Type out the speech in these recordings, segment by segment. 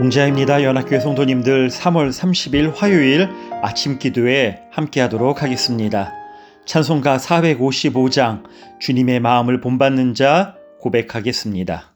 공자입니다. 연합교회 성도님들 3월 30일 화요일 아침 기도에 함께 하도록 하겠습니다. 찬송가 455장 주님의 마음을 본받는 자 고백하겠습니다.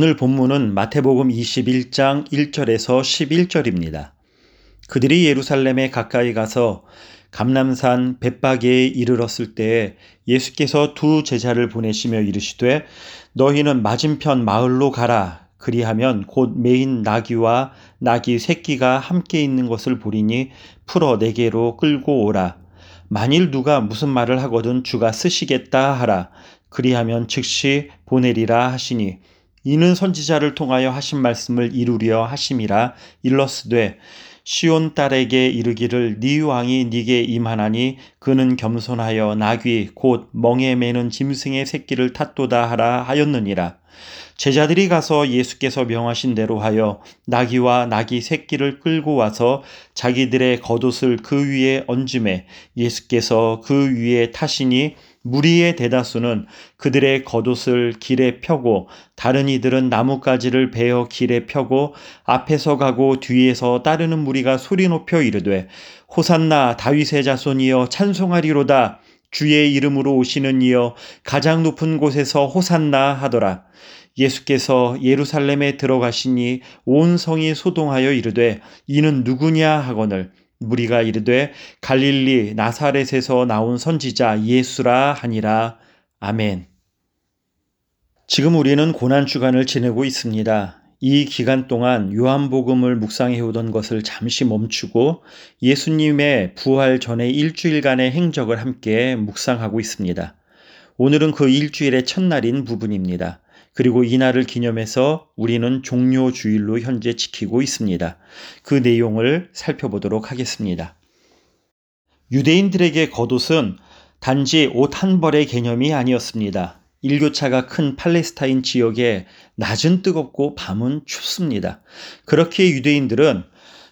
오늘 본문은 마태복음 21장 1절에서 11절입니다. 그들이 예루살렘에 가까이 가서 감남산 벳바게에 이르렀을 때에 예수께서 두 제자를 보내시며 이르시되 너희는 맞은편 마을로 가라. 그리하면 곧 메인 나귀와 나귀 새끼가 함께 있는 것을 보리니 풀어 내게로 끌고 오라. 만일 누가 무슨 말을 하거든 주가 쓰시겠다 하라. 그리하면 즉시 보내리라 하시니 이는 선지자를 통하여 하신 말씀을 이루려 하심이라 일러스되 시온 딸에게 이르기를 네 왕이 네게 임하나니 그는 겸손하여 나귀 곧 멍에 매는 짐승의 새끼를 탔도다 하라 하였느니라. 제자들이 가서 예수께서 명하신 대로 하여 나귀와 나귀 새끼를 끌고 와서 자기들의 겉옷을 그 위에 얹음에 예수께서 그 위에 타시니 무리의 대다수는 그들의 겉옷을 길에 펴고 다른 이들은 나뭇가지를 베어 길에 펴고 앞에서 가고 뒤에서 따르는 무리가 소리 높여 이르되 호산나 다윗의 자손이여 찬송하리로다. 주의 이름으로 오시는 이여 가장 높은 곳에서 호산나 하더라. 예수께서 예루살렘에 들어가시니 온 성이 소동하여 이르되 이는 누구냐 하거늘 무리가 이르되 갈릴리 나사렛에서 나온 선지자 예수라 하니라. 아멘. 지금 우리는 고난 주간을 지내고 있습니다. 이 기간 동안 요한복음을 묵상해 오던 것을 잠시 멈추고 예수님의 부활 전의 일주일간의 행적을 함께 묵상하고 있습니다. 오늘은 그 일주일의 첫날인 부분입니다. 그리고 이날을 기념해서 우리는 종료 주일로 현재 지키고 있습니다. 그 내용을 살펴보도록 하겠습니다. 유대인들에게 겉옷은 단지 옷 한 벌의 개념이 아니었습니다. 일교차가 큰 팔레스타인 지역에 낮은 뜨겁고 밤은 춥습니다. 그렇게 유대인들은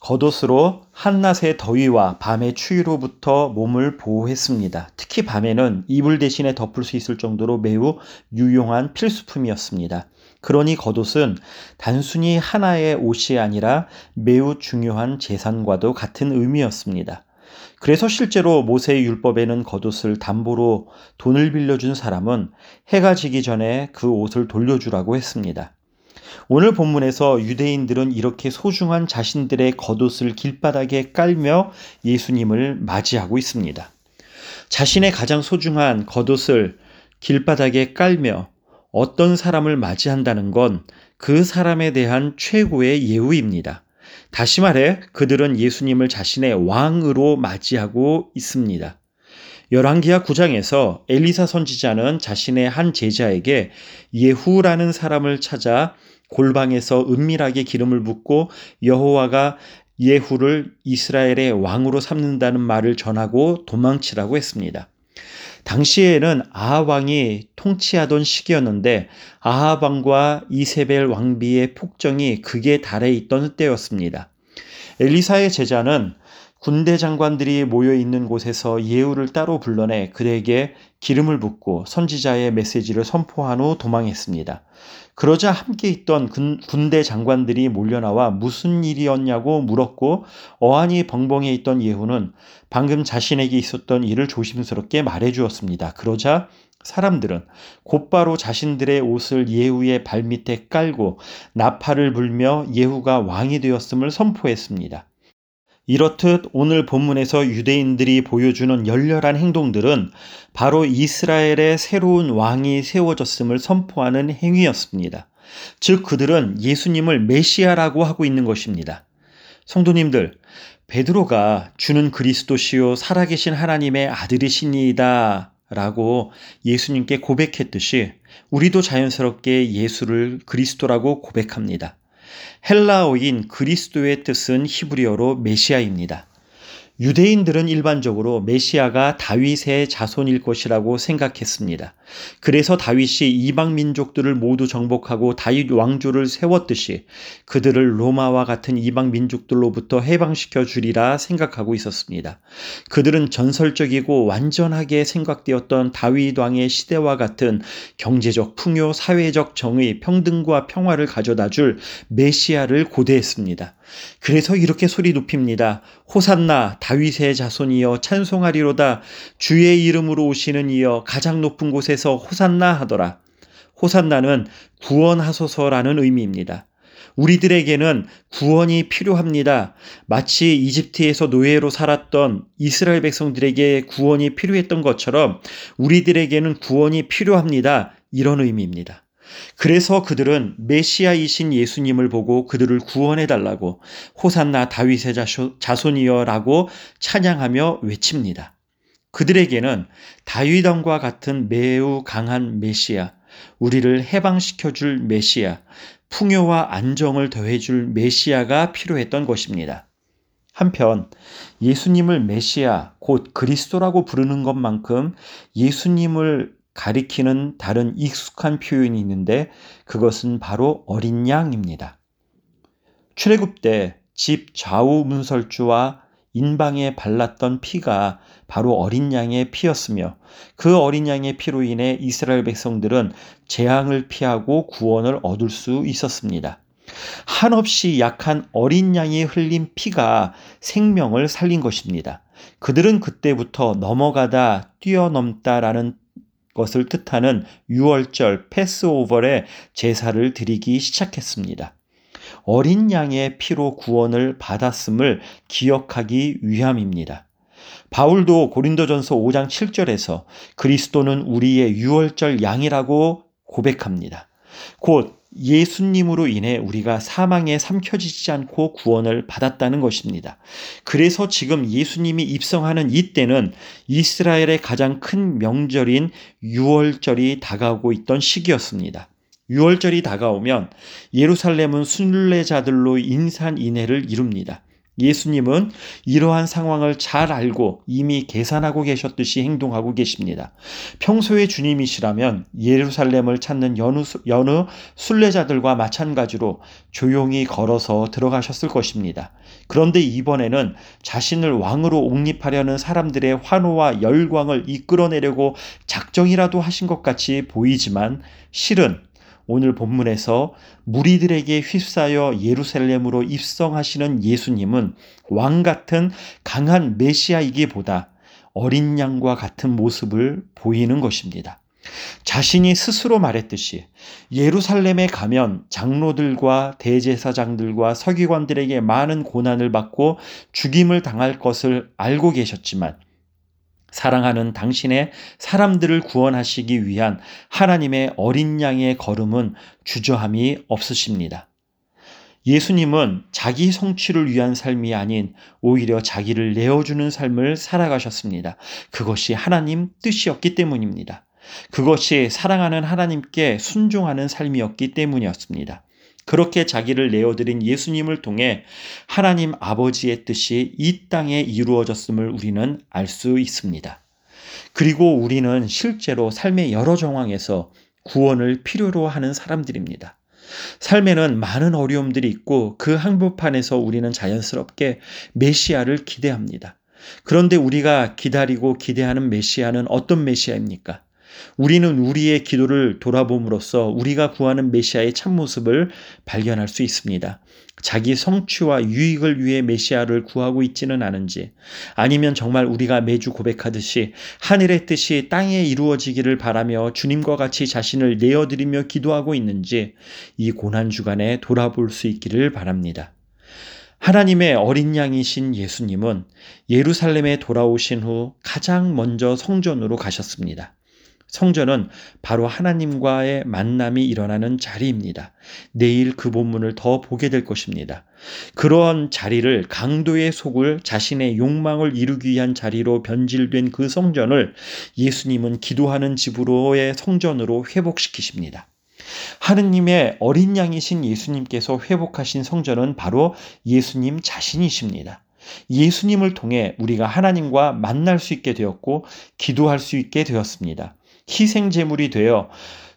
겉옷으로 한낮의 더위와 밤의 추위로부터 몸을 보호했습니다. 특히 밤에는 이불 대신에 덮을 수 있을 정도로 매우 유용한 필수품이었습니다. 그러니 겉옷은 단순히 하나의 옷이 아니라 매우 중요한 재산과도 같은 의미였습니다. 그래서 실제로 모세의 율법에는 겉옷을 담보로 돈을 빌려준 사람은 해가 지기 전에 그 옷을 돌려주라고 했습니다. 오늘 본문에서 유대인들은 이렇게 소중한 자신들의 겉옷을 길바닥에 깔며 예수님을 맞이하고 있습니다. 자신의 가장 소중한 겉옷을 길바닥에 깔며 어떤 사람을 맞이한다는 건 그 사람에 대한 최고의 예우입니다. 다시 말해 그들은 예수님을 자신의 왕으로 맞이하고 있습니다. 열왕기하 9장에서 엘리사 선지자는 자신의 한 제자에게 예후라는 사람을 찾아 골방에서 은밀하게 기름을 붓고 여호와가 예후를 이스라엘의 왕으로 삼는다는 말을 전하고 도망치라고 했습니다. 당시에는 아합 왕이 통치하던 시기였는데 아합 왕과 이세벨 왕비의 폭정이 극에 달해 있던 때였습니다. 엘리사의 제자는 군대 장관들이 모여 있는 곳에서 예후를 따로 불러내 그에게 기름을 붓고 선지자의 메시지를 선포한 후 도망했습니다. 그러자 함께 있던 군대 장관들이 몰려나와 무슨 일이었냐고 물었고 어안이 벙벙해 있던 예후는 방금 자신에게 있었던 일을 조심스럽게 말해 주었습니다. 그러자 사람들은 곧바로 자신들의 옷을 예후의 발밑에 깔고 나팔을 불며 예후가 왕이 되었음을 선포했습니다. 이렇듯 오늘 본문에서 유대인들이 보여주는 열렬한 행동들은 바로 이스라엘의 새로운 왕이 세워졌음을 선포하는 행위였습니다. 즉, 그들은 예수님을 메시아라고 하고 있는 것입니다. 성도님들, 베드로가 주는 그리스도시요 살아계신 하나님의 아들이시니이다 라고 예수님께 고백했듯이 우리도 자연스럽게 예수를 그리스도라고 고백합니다. 헬라어인 그리스도의 뜻은 히브리어로 메시아입니다. 유대인들은 일반적으로 메시아가 다윗의 자손일 것이라고 생각했습니다. 그래서 다윗이 이방 민족들을 모두 정복하고 다윗 왕조를 세웠듯이 그들을 로마와 같은 이방 민족들로부터 해방시켜 주리라 생각하고 있었습니다. 그들은 전설적이고 완전하게 생각되었던 다윗 왕의 시대와 같은 경제적 풍요, 사회적 정의, 평등과 평화를 가져다 줄 메시아를 고대했습니다. 그래서 이렇게 소리 높입니다. 호산나 다 윗의 자손이여 찬송하리로다 주의 이름으로 오시는 이여 가장 높은 곳에서 호산나 하더라. 호산나는 구원하소서라는 의미입니다. 우리들에게는 구원이 필요합니다. 마치 이집트에서 노예로 살았던 이스라엘 백성들에게 구원이 필요했던 것처럼 우리들에게는 구원이 필요합니다. 이런 의미입니다. 그래서 그들은 메시아이신 예수님을 보고 그들을 구원해 달라고 호산나 다윗의 자손이여라고 찬양하며 외칩니다. 그들에게는 다윗왕과 같은 매우 강한 메시아, 우리를 해방시켜 줄 메시아, 풍요와 안정을 더해 줄 메시아가 필요했던 것입니다. 한편 예수님을 메시아, 곧 그리스도라고 부르는 것만큼 예수님을 가리키는 다른 익숙한 표현이 있는데 그것은 바로 어린 양입니다. 출애굽 때 집 좌우 문설주와 인방에 발랐던 피가 바로 어린 양의 피였으며 그 어린 양의 피로 인해 이스라엘 백성들은 재앙을 피하고 구원을 얻을 수 있었습니다. 한없이 약한 어린 양이 흘린 피가 생명을 살린 것입니다. 그들은 그때부터 넘어가다 뛰어넘다라는 것을 뜻하는 6월절 패스오버의 제사를 드리기 시작했습니다. 어린 양의 피로 구원을 받았음을 기억하기 위함입니다. 바울도 고린도전서 5장 7절에서 그리스도는 우리의 유월절 양이라고 고백합니다. 곧 예수님으로 인해 우리가 사망에 삼켜지지 않고 구원을 받았다는 것입니다. 그래서 지금 예수님이 입성하는 이 때는 이스라엘의 가장 큰 명절인 유월절이 다가오고 있던 시기였습니다. 6월절이 다가오면 예루살렘은 순례자들로 인산인해를 이룹니다. 예수님은 이러한 상황을 잘 알고 이미 계산하고 계셨듯이 행동하고 계십니다. 평소에 주님이시라면 예루살렘을 찾는 여느, 여느 순례자들과 마찬가지로 조용히 걸어서 들어가셨을 것입니다. 그런데 이번에는 자신을 왕으로 옹립하려는 사람들의 환호와 열광을 이끌어내려고 작정이라도 하신 것 같이 보이지만 실은 오늘 본문에서 무리들에게 휩싸여 예루살렘으로 입성하시는 예수님은 왕 같은 강한 메시아이기보다 어린 양과 같은 모습을 보이는 것입니다. 자신이 스스로 말했듯이 예루살렘에 가면 장로들과 대제사장들과 서기관들에게 많은 고난을 받고 죽임을 당할 것을 알고 계셨지만 사랑하는 당신의 사람들을 구원하시기 위한 하나님의 어린 양의 걸음은 주저함이 없으십니다. 예수님은 자기 성취를 위한 삶이 아닌 오히려 자기를 내어주는 삶을 살아가셨습니다. 그것이 하나님 뜻이었기 때문입니다. 그것이 사랑하는 하나님께 순종하는 삶이었기 때문이었습니다. 그렇게 자기를 내어드린 예수님을 통해 하나님 아버지의 뜻이 이 땅에 이루어졌음을 우리는 알 수 있습니다. 그리고 우리는 실제로 삶의 여러 정황에서 구원을 필요로 하는 사람들입니다. 삶에는 많은 어려움들이 있고 그 항복판에서 우리는 자연스럽게 메시아를 기대합니다. 그런데 우리가 기다리고 기대하는 메시아는 어떤 메시아입니까? 우리는 우리의 기도를 돌아봄으로써 우리가 구하는 메시아의 참모습을 발견할 수 있습니다. 자기 성취와 유익을 위해 메시아를 구하고 있지는 않은지, 아니면 정말 우리가 매주 고백하듯이 하늘의 뜻이 땅에 이루어지기를 바라며 주님과 같이 자신을 내어드리며 기도하고 있는지 이 고난주간에 돌아볼 수 있기를 바랍니다. 하나님의 어린 양이신 예수님은 예루살렘에 돌아오신 후 가장 먼저 성전으로 가셨습니다. 성전은 바로 하나님과의 만남이 일어나는 자리입니다. 내일 그 본문을 더 보게 될 것입니다. 그러한 자리를 강도의 속을 자신의 욕망을 이루기 위한 자리로 변질된 그 성전을 예수님은 기도하는 집으로의 성전으로 회복시키십니다. 하느님의 어린 양이신 예수님께서 회복하신 성전은 바로 예수님 자신이십니다. 예수님을 통해 우리가 하나님과 만날 수 있게 되었고 기도할 수 있게 되었습니다. 희생 제물이 되어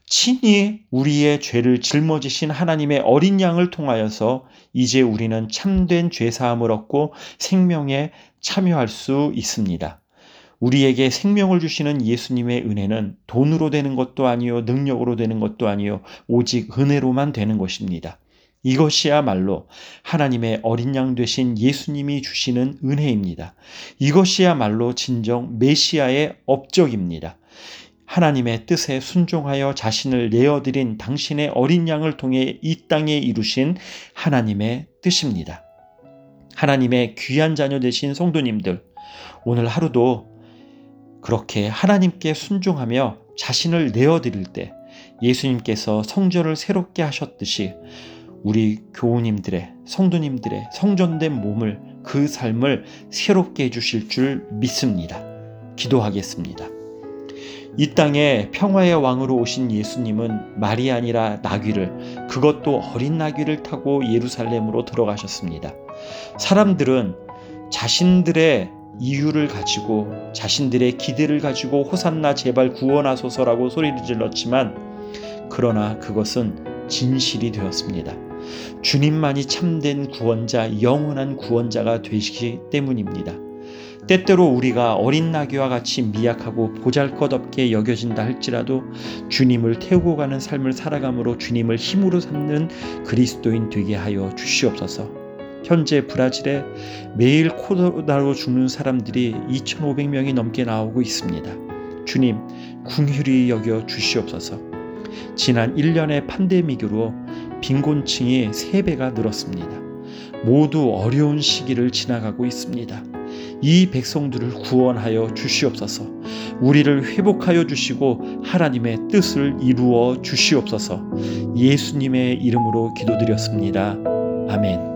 친히 우리의 죄를 짊어지신 하나님의 어린 양을 통하여서 이제 우리는 참된 죄 사함을 얻고 생명에 참여할 수 있습니다. 우리에게 생명을 주시는 예수님의 은혜는 돈으로 되는 것도 아니요 능력으로 되는 것도 아니요 오직 은혜로만 되는 것입니다. 이것이야말로 하나님의 어린 양 되신 예수님이 주시는 은혜입니다. 이것이야말로 진정 메시아의 업적입니다. 하나님의 뜻에 순종하여 자신을 내어드린 당신의 어린 양을 통해 이 땅에 이루신 하나님의 뜻입니다. 하나님의 귀한 자녀 되신 성도님들, 오늘 하루도 그렇게 하나님께 순종하며 자신을 내어드릴 때 예수님께서 성전을 새롭게 하셨듯이 우리 교우님들의, 성도님들의 성전된 몸을, 그 삶을 새롭게 해주실 줄 믿습니다. 기도하겠습니다. 이 땅에 평화의 왕으로 오신 예수님은 말이 아니라 나귀를 그것도 어린 나귀를 타고 예루살렘으로 들어가셨습니다. 사람들은 자신들의 이유를 가지고 자신들의 기대를 가지고 호산나 제발 구원하소서라고 소리를 질렀지만 그러나 그것은 진실이 되었습니다. 주님만이 참된 구원자, 영원한 구원자가 되시기 때문입니다. 때때로 우리가 어린 나귀와 같이 미약하고 보잘것없게 여겨진다 할지라도 주님을 태우고 가는 삶을 살아감으로 주님을 힘으로 삼는 그리스도인 되게 하여 주시옵소서. 현재 브라질에 매일 코로나로 죽는 사람들이 2,500명이 넘게 나오고 있습니다. 주님, 궁휼히 여겨 주시옵소서. 지난 1년의 팬데믹으로 빈곤층이 3배가 늘었습니다. 모두 어려운 시기를 지나가고 있습니다. 이 백성들을 구원하여 주시옵소서. 우리를 회복하여 주시고 하나님의 뜻을 이루어 주시옵소서. 예수님의 이름으로 기도드렸습니다. 아멘.